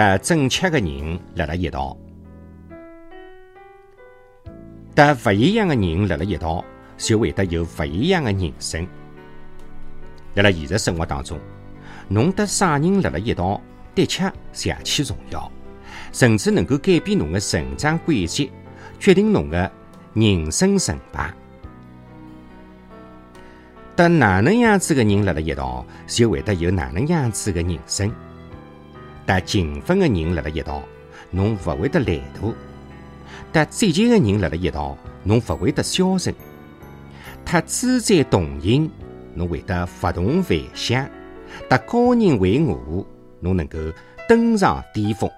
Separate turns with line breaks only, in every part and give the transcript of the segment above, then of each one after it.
得正确的人辣辣一道，得勿一样的人辣辣一道，就会得有勿一样的人生。辣辣现实生活当中，侬得啥人辣辣一道，的确极其重要，甚至能够改变侬的成长轨迹，决定侬的人生成败。得哪能样子的人辣辣一道，就会得有哪能样子的人生。搭勤奋的人辣辣一道，侬勿会得懒惰；搭积极的人辣辣一道，侬勿会得消沉；搭自在动人，侬会得不动凡响；搭高人为我，侬能够登上巅峰。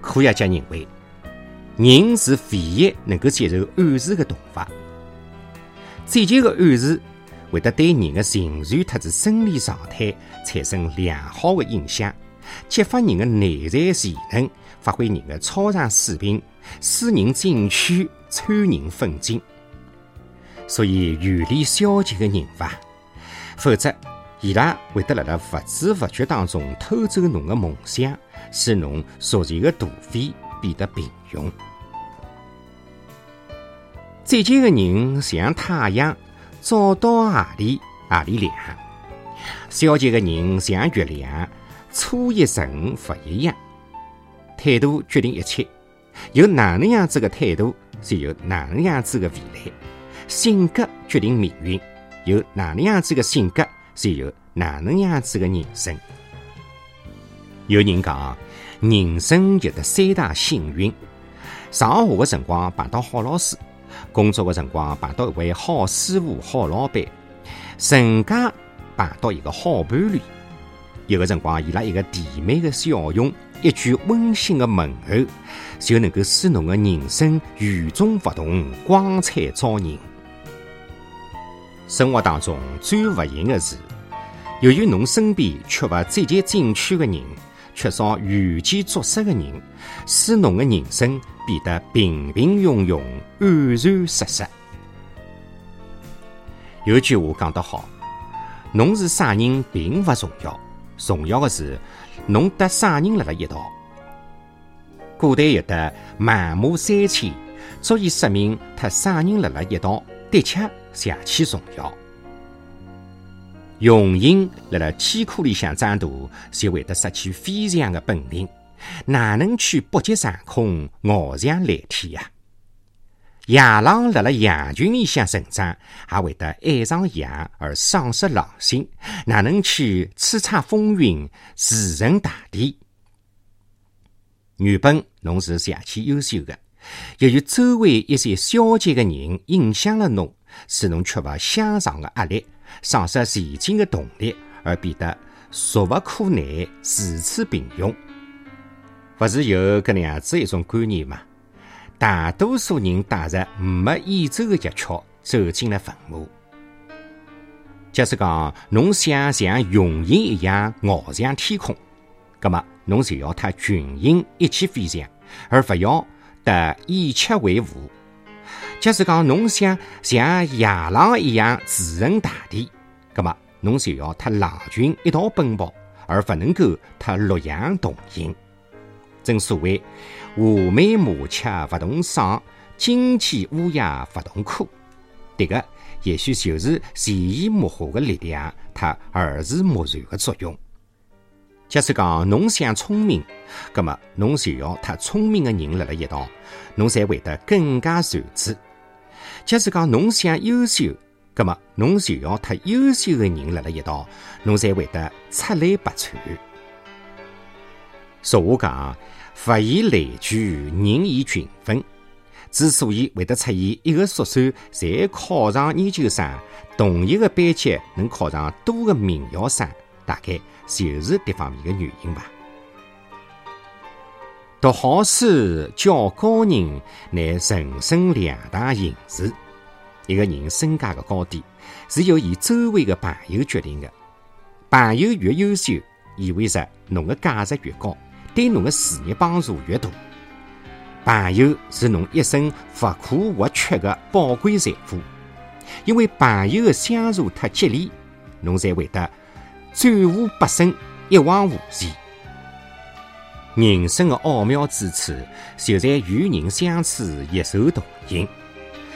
科学家认为，人是唯一能够接受暗示的动物。积极的暗示会得对人的情绪特子生理状态产生良好的影响，激发人的内在潜能，发挥人的超常水平，使人进取，催人奋进。所以远离消极的人吧，否则伊拉会得辣辣不知不觉当中偷走侬的梦想，使侬逐渐的颓废，变得平庸。积极的人像太阳，照到何里何里亮；消极的人像月亮，初一十五不一样。态度决定一切，有哪能样子的态度，就有哪能样子的未来。性格决定命运，有哪能样子的性格，就有哪能样子的人生。有人讲，人生有得三大幸运：上学的辰光碰到好老师。工作的辰光碰到一位好师傅、好老板，成家碰到一个好伴侣，有个辰光伊拉一个甜美的笑容，一句温馨的问候，就能够使侬的人生与众不同、光彩照人。生活当中最不幸的是，由于侬身边缺乏积极进取的人，缺少有机作色的人，使侬的人生。变得平平庸庸、安然失色。有句话讲得好：“侬是啥人并不重要，重要的是侬搭啥人辣辣一道。”古代有的满目三千，足以说明他啥人辣辣一道，的确极其重要。雄鹰辣辣天空里向长大，就会得失去飞翔的本领。哪能去北极上空翱翔蓝天呀？野狼辣辣羊群里向成长，还会得爱上羊而丧失狼性。哪能去叱咤风云、驰骋大地？原本侬是极其优秀的，由于周围一些消极的人影响了侬，使侬缺乏向上的压力，丧失前进的动力，而变得俗不可耐、如此平庸。不是有搿能样子一种观念吗？大多数人带着没演奏的乐曲走进了坟墓。假使讲侬想像雄鹰一样翱翔天空，葛么侬就要和群鹰一起飞翔，而不要得以吃为伍。假使讲侬想像野狼一样驰骋大地，葛么侬就要和狼群一道奔跑，而不能够和鹿羊同行。正所谓“华美麻雀不同嗓，金鸡乌鸦不同科”，迭个也许就是潜移默化的力量，它耳濡目染的作用。假使讲侬想聪明，葛么侬就要和聪明的人辣辣一道，侬才会得更加睿智；假使讲侬想优秀，葛么侬就要和优秀的人辣辣一道，侬才会得出类拔萃。俗话讲。物以类聚，人以群分。之所以会得出现一个宿舍侪考上研究生，同一个班级能考上多个名校生，大概就是这方面的原因吧。读好书、教高人，乃人生两大幸事。一个人身价的高低，是由伊周围的朋友决定的。朋友越优秀，意味着侬的价值越高。对侬的事业帮助越大，朋友是侬一生不可或缺的宝贵财富。因为朋友的相助和激励，侬才会得转无不胜，一往无前。人生的奥妙之处，就在与人相处，一手同行；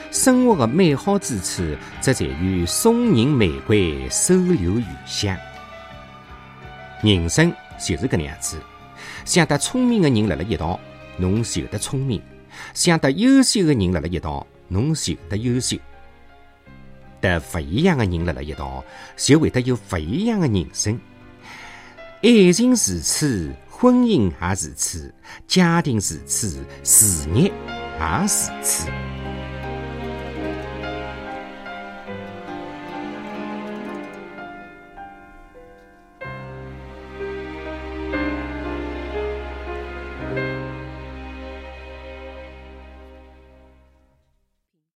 生活的美好之处，则在于送人玫瑰，手留余香。人生就是搿能样子，想得聪明的人辣辣一道，侬就得聪明；想得优秀的人辣辣一道，侬就得优秀。得勿一样的人辣辣一道，就会得有勿一样的人生。爱情如此，婚姻也如此，家庭如此，事业也如此。